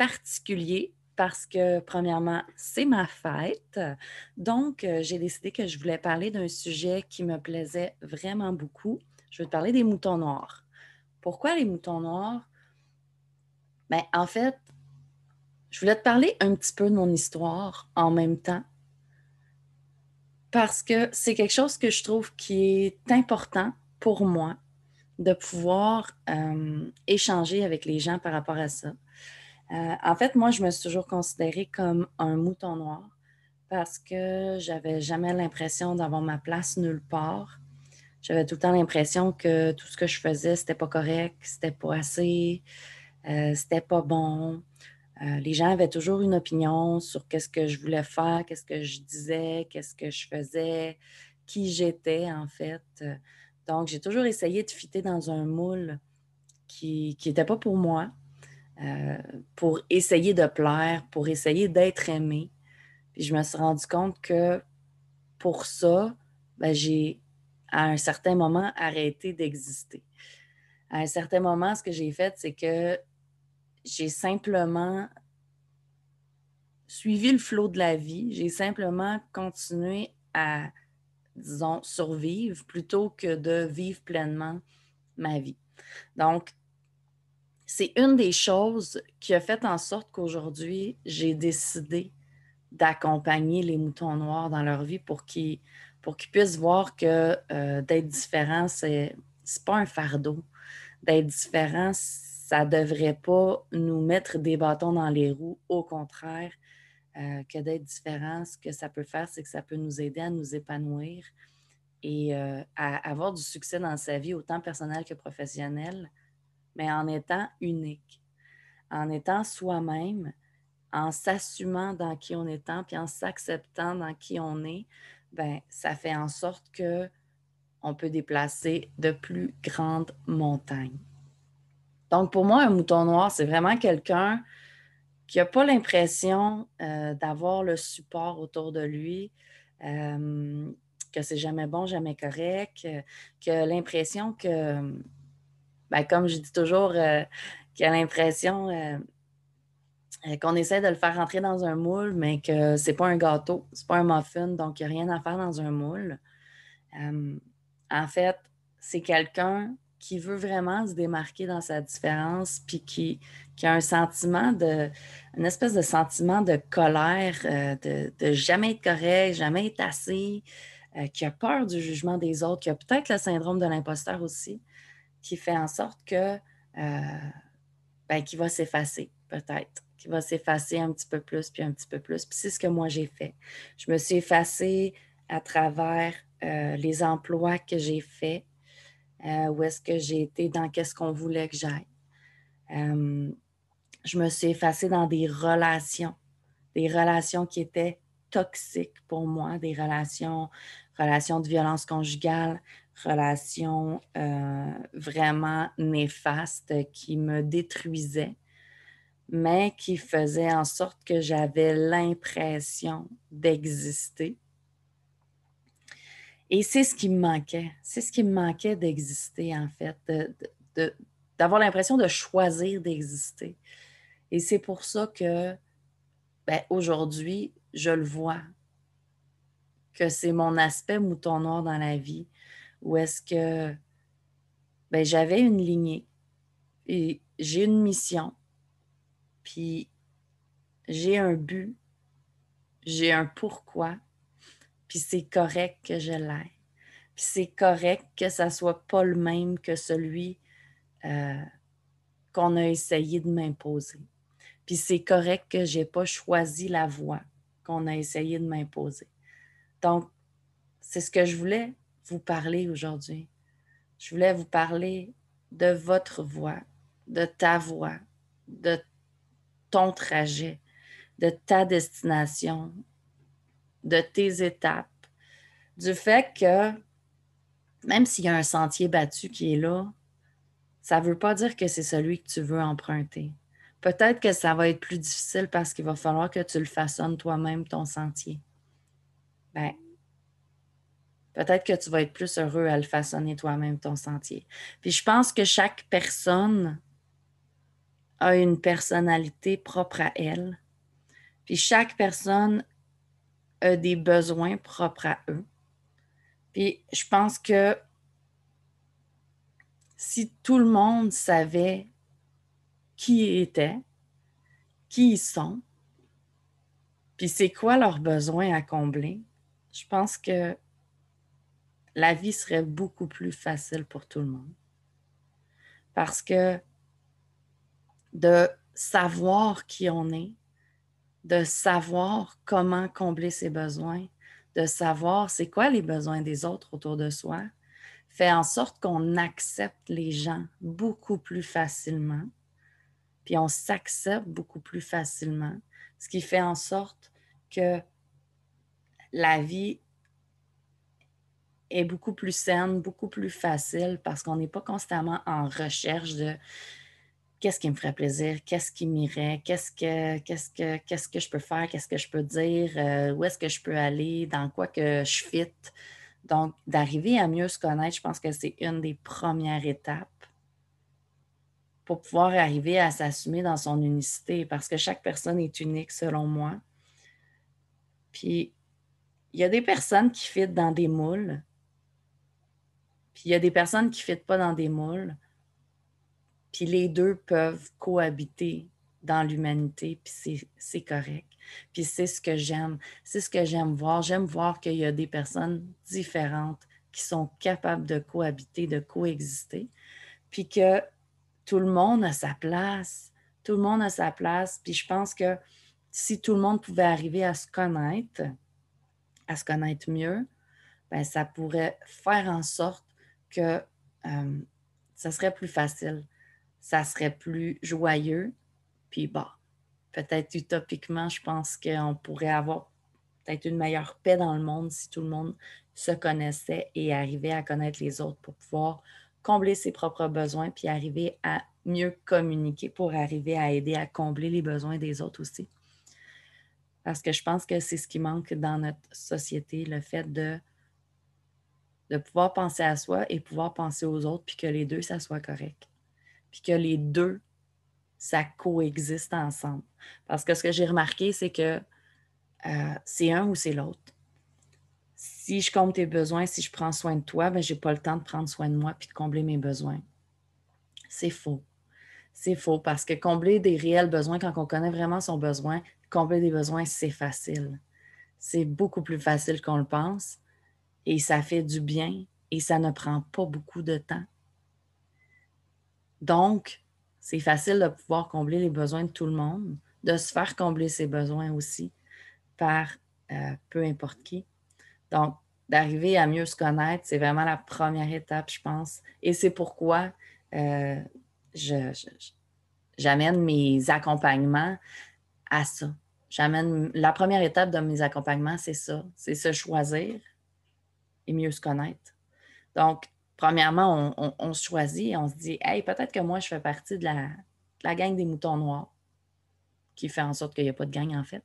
particulier parce que, premièrement, c'est ma fête. Donc, euh, j'ai décidé que je voulais parler d'un sujet qui me plaisait vraiment beaucoup. Je veux te parler des moutons noirs. Pourquoi les moutons noirs? Bien, en fait, je voulais te parler un petit peu de mon histoire en même temps parce que c'est quelque chose que je trouve qui est important pour moi de pouvoir euh, échanger avec les gens par rapport à ça. Euh, en fait, moi, je me suis toujours considérée comme un mouton noir parce que j'avais jamais l'impression d'avoir ma place nulle part. J'avais tout le temps l'impression que tout ce que je faisais, c'était pas correct, c'était pas assez, euh, c'était pas bon. Euh, les gens avaient toujours une opinion sur qu'est-ce que je voulais faire, qu'est-ce que je disais, qu'est-ce que je faisais, qui j'étais en fait. Donc, j'ai toujours essayé de fitter dans un moule qui n'était pas pour moi. Euh, pour essayer de plaire, pour essayer d'être aimé. Puis je me suis rendu compte que pour ça, ben, j'ai à un certain moment arrêté d'exister. À un certain moment, ce que j'ai fait, c'est que j'ai simplement suivi le flot de la vie. J'ai simplement continué à, disons, survivre plutôt que de vivre pleinement ma vie. Donc, c'est une des choses qui a fait en sorte qu'aujourd'hui, j'ai décidé d'accompagner les moutons noirs dans leur vie pour qu'ils puissent voir que euh, d'être différent, c'est n'est pas un fardeau. D'être différent, ça ne devrait pas nous mettre des bâtons dans les roues. Au contraire, euh, que d'être différent, ce que ça peut faire, c'est que ça peut nous aider à nous épanouir et euh, à avoir du succès dans sa vie, autant personnel que professionnel mais en étant unique, en étant soi-même, en s'assumant dans qui on est, puis en s'acceptant dans qui on est, ben ça fait en sorte que on peut déplacer de plus grandes montagnes. Donc, pour moi, un mouton noir, c'est vraiment quelqu'un qui n'a pas l'impression euh, d'avoir le support autour de lui, euh, que c'est jamais bon, jamais correct, que l'impression que ben, comme je dis toujours, euh, qu'il a l'impression euh, euh, qu'on essaie de le faire rentrer dans un moule, mais que c'est pas un gâteau, c'est pas un muffin, donc il n'y a rien à faire dans un moule. en fait, c'est quelqu'un qui veut vraiment se démarquer dans sa différence, puis qui, a un sentiment de, une espèce de sentiment de colère, de, de, jamais être correct, jamais être assez, qui a peur du jugement des autres, qui a peut-être le syndrome de l'imposteur aussi qui fait en sorte que euh, ben, qui va s'effacer, peut-être, qui va s'effacer un petit peu plus, puis un petit peu plus. Puis c'est ce que moi j'ai fait. Je me suis effacée à travers euh, les emplois que j'ai faits, euh, où est-ce que j'ai été, dans qu'est-ce qu'on voulait que j'aille. je me suis effacée dans des relations, des relations qui étaient toxiques pour moi, des relations, relations de violence conjugale, relation euh, vraiment néfaste qui me détruisait, mais qui faisait en sorte que j'avais l'impression d'exister. Et c'est ce qui me manquait. C'est ce qui me manquait d'exister, en fait, d'avoir l'impression de choisir d'exister. Et c'est pour ça que, ben, aujourd'hui, je le vois, que c'est mon aspect mouton noir dans la vie où est-ce que ben, j'avais une lignée et j'ai une mission, puis j'ai un but, j'ai un pourquoi, puis c'est correct que je l'aie. Puis c'est correct que ça soit pas le même que celui euh, qu'on a essayé de m'imposer. Puis c'est correct que j'ai pas choisi la voie qu'on a essayé de m'imposer. Donc, c'est ce que je voulais vous parler aujourd'hui. Je voulais vous parler de votre voix, de ta voix, de ton trajet, de ta destination, de tes étapes, du fait que même s'il y a un sentier battu qui est là, ça ne veut pas dire que c'est celui que tu veux emprunter. Peut-être que ça va être plus difficile parce qu'il va falloir que tu le façonnes toi-même, ton sentier. Ben, peut-être que tu vas être plus heureux à le façonner toi-même, ton sentier. Puis je pense que chaque personne a une personnalité propre à elle. Puis chaque personne a des besoins propres à eux. Puis je pense que si tout le monde savait qui étaient, qui ils sont, puis c'est quoi leurs besoins à combler, je pense que la vie serait beaucoup plus facile pour tout le monde. Parce que de savoir qui on est, de savoir comment combler ses besoins, de savoir c'est quoi les besoins des autres autour de soi, fait en sorte qu'on accepte les gens beaucoup plus facilement, puis on s'accepte beaucoup plus facilement, ce qui fait en sorte que la vie est beaucoup plus saine, beaucoup plus facile parce qu'on n'est pas constamment en recherche de qu'est-ce qui me ferait plaisir, qu'est-ce qui m'irait, qu'est-ce que, qu'est-ce que, je peux faire, qu'est-ce que je peux dire, euh, où est-ce que je peux aller, dans quoi que je fit. Donc, d'arriver à mieux se connaître, je pense que c'est une des premières étapes pour pouvoir arriver à s'assumer dans son unicité, parce que chaque personne est unique selon moi. Puis, il y a des personnes qui fitent dans des moules, puis il y a des personnes qui ne fitent pas dans des moules. Puis les deux peuvent cohabiter dans l'humanité, puis c'est correct. Puis c'est ce que j'aime. C'est ce que j'aime voir. J'aime voir qu'il y a des personnes différentes qui sont capables de cohabiter, de coexister, puis que tout le monde a sa place. Tout le monde a sa place. Puis je pense que si tout le monde pouvait arriver à se connaître, à se connaître mieux, ben ça pourrait faire en sorte que euh, ça serait plus facile ça serait plus joyeux. Puis bah, peut-être utopiquement, je pense qu'on pourrait avoir peut-être une meilleure paix dans le monde si tout le monde se connaissait et arrivait à connaître les autres pour pouvoir combler ses propres besoins, puis arriver à mieux communiquer pour arriver à aider à combler les besoins des autres aussi. Parce que je pense que c'est ce qui manque dans notre société, le fait de, pouvoir penser à soi et pouvoir penser aux autres, puis que les deux, ça soit correct puis que les deux, ça coexiste ensemble. Parce que ce que j'ai remarqué, c'est que euh, c'est un ou c'est l'autre. Si je compte tes besoins, si je prends soin de toi, ben, je n'ai pas le temps de prendre soin de moi puis de combler mes besoins. C'est faux. C'est faux parce que combler des réels besoins, quand on connaît vraiment son besoin, combler des besoins, c'est facile. C'est beaucoup plus facile qu'on le pense et ça fait du bien et ça ne prend pas beaucoup de temps. Donc, c'est facile de pouvoir combler les besoins de tout le monde, de se faire combler ses besoins aussi par euh, peu importe qui. Donc, d'arriver à mieux se connaître, c'est vraiment la première étape, je pense. Et c'est pourquoi euh, j'amène mes accompagnements à ça. J'amène la première étape de mes accompagnements, c'est ça, c'est se choisir et mieux se connaître. Donc, premièrement, on, se choisit et on se dit Hey, peut-être que moi, je fais partie de la, gang des moutons noirs, qui fait en sorte qu'il n'y a pas de gang, en fait.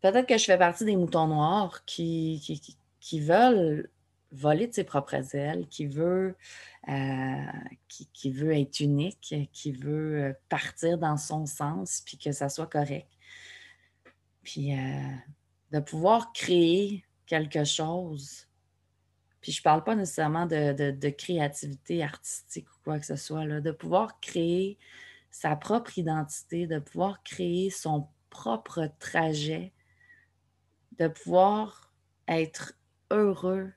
Peut-être que je fais partie des moutons noirs qui, qui, veulent voler de ses propres ailes, qui veut, euh, qui, veut être unique, qui veut partir dans son sens, puis que ça soit correct. Puis euh, de pouvoir créer quelque chose puis je ne parle pas nécessairement de, créativité artistique ou quoi que ce soit, là, de pouvoir créer sa propre identité, de pouvoir créer son propre trajet, de pouvoir être heureux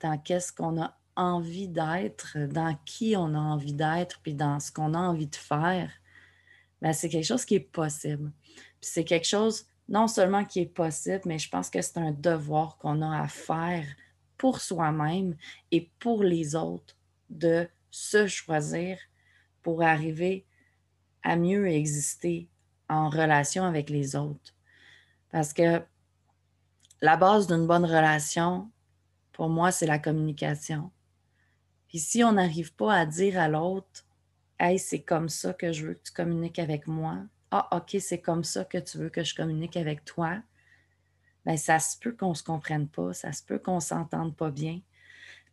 dans qu'est-ce qu'on a envie d'être, dans qui on a envie d'être, puis dans ce qu'on a envie de faire, ben, c'est quelque chose qui est possible. C'est quelque chose non seulement qui est possible, mais je pense que c'est un devoir qu'on a à faire pour soi-même et pour les autres de se choisir pour arriver à mieux exister en relation avec les autres. Parce que la base d'une bonne relation, pour moi, c'est la communication. Puis si on n'arrive pas à dire à l'autre, Hey, c'est comme ça que je veux que tu communiques avec moi. Ah, OK, c'est comme ça que tu veux que je communique avec toi. Bien, ça se peut qu'on ne se comprenne pas, ça se peut qu'on ne s'entende pas bien.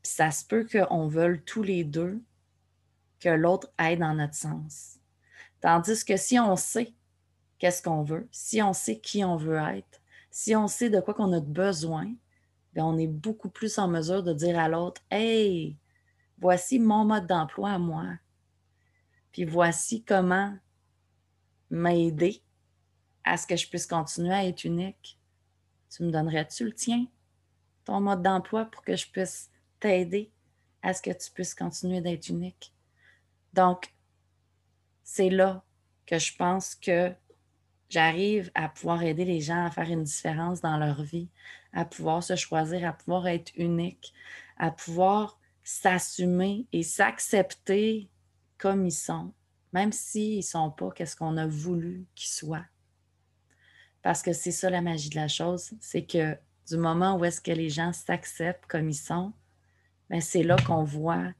Puis ça se peut qu'on veuille tous les deux que l'autre aille dans notre sens. Tandis que si on sait qu'est-ce qu'on veut, si on sait qui on veut être, si on sait de quoi qu'on a besoin, bien, on est beaucoup plus en mesure de dire à l'autre Hey, voici mon mode d'emploi à moi. Puis voici comment m'aider à ce que je puisse continuer à être unique. Tu me donnerais-tu le tien, ton mode d'emploi, pour que je puisse t'aider à ce que tu puisses continuer d'être unique? Donc, c'est là que je pense que j'arrive à pouvoir aider les gens à faire une différence dans leur vie, à pouvoir se choisir, à pouvoir être unique, à pouvoir s'assumer et s'accepter comme ils sont, même s'ils ne sont pas qu'est-ce qu'on a voulu qu'ils soient. Parce que c'est ça la magie de la chose, c'est que du moment où est-ce que les gens s'acceptent comme ils sont, ben, c'est là qu'on voit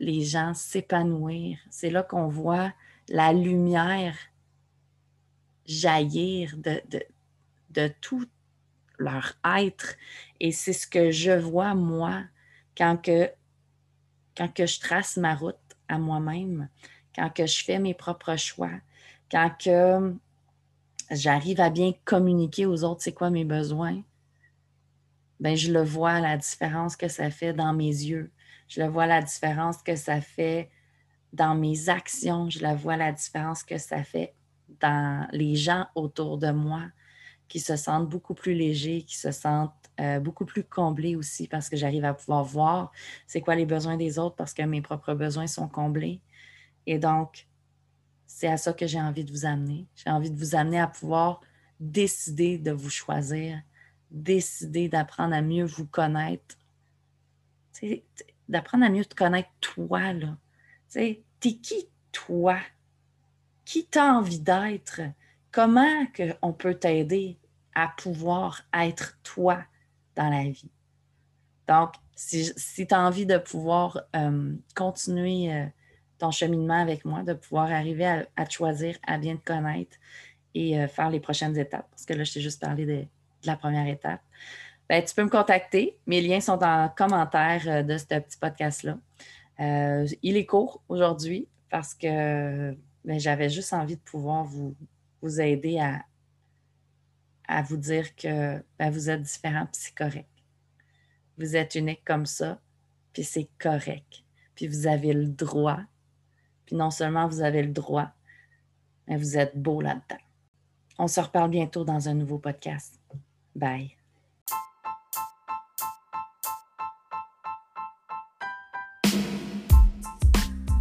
les gens s'épanouir. C'est là qu'on voit la lumière jaillir de, de, tout leur être. Et c'est ce que je vois, moi, quand que, quand que je trace ma route à moi-même, quand que je fais mes propres choix, quand que j'arrive à bien communiquer aux autres c'est quoi mes besoins, ben je le vois la différence que ça fait dans mes yeux. Je le vois la différence que ça fait dans mes actions. Je la vois la différence que ça fait dans les gens autour de moi qui se sentent beaucoup plus légers, qui se sentent euh, beaucoup plus comblés aussi parce que j'arrive à pouvoir voir c'est quoi les besoins des autres parce que mes propres besoins sont comblés. Et donc, c'est à ça que j'ai envie de vous amener. J'ai envie de vous amener à pouvoir décider de vous choisir, décider d'apprendre à mieux vous connaître, d'apprendre à mieux te connaître toi, là. T'es qui toi? Qui t'as envie d'être? Comment on peut t'aider à pouvoir être toi dans la vie? Donc, si, si tu as envie de pouvoir euh, continuer euh, ton cheminement avec moi, de pouvoir arriver à, te choisir, à bien te connaître et euh, faire les prochaines étapes, parce que là, je t'ai juste parlé de, la première étape, ben, tu peux me contacter. Mes liens sont en commentaire de ce petit podcast-là. il est court aujourd'hui parce que ben, j'avais juste envie de pouvoir vous, aider à, à vous dire que ben, vous êtes différent, puis c'est correct. Vous êtes unique comme ça, puis c'est correct. Puis vous avez le droit. Puis non seulement vous avez le droit, mais vous êtes beau là-dedans. On se reparle bientôt dans un nouveau podcast. Bye.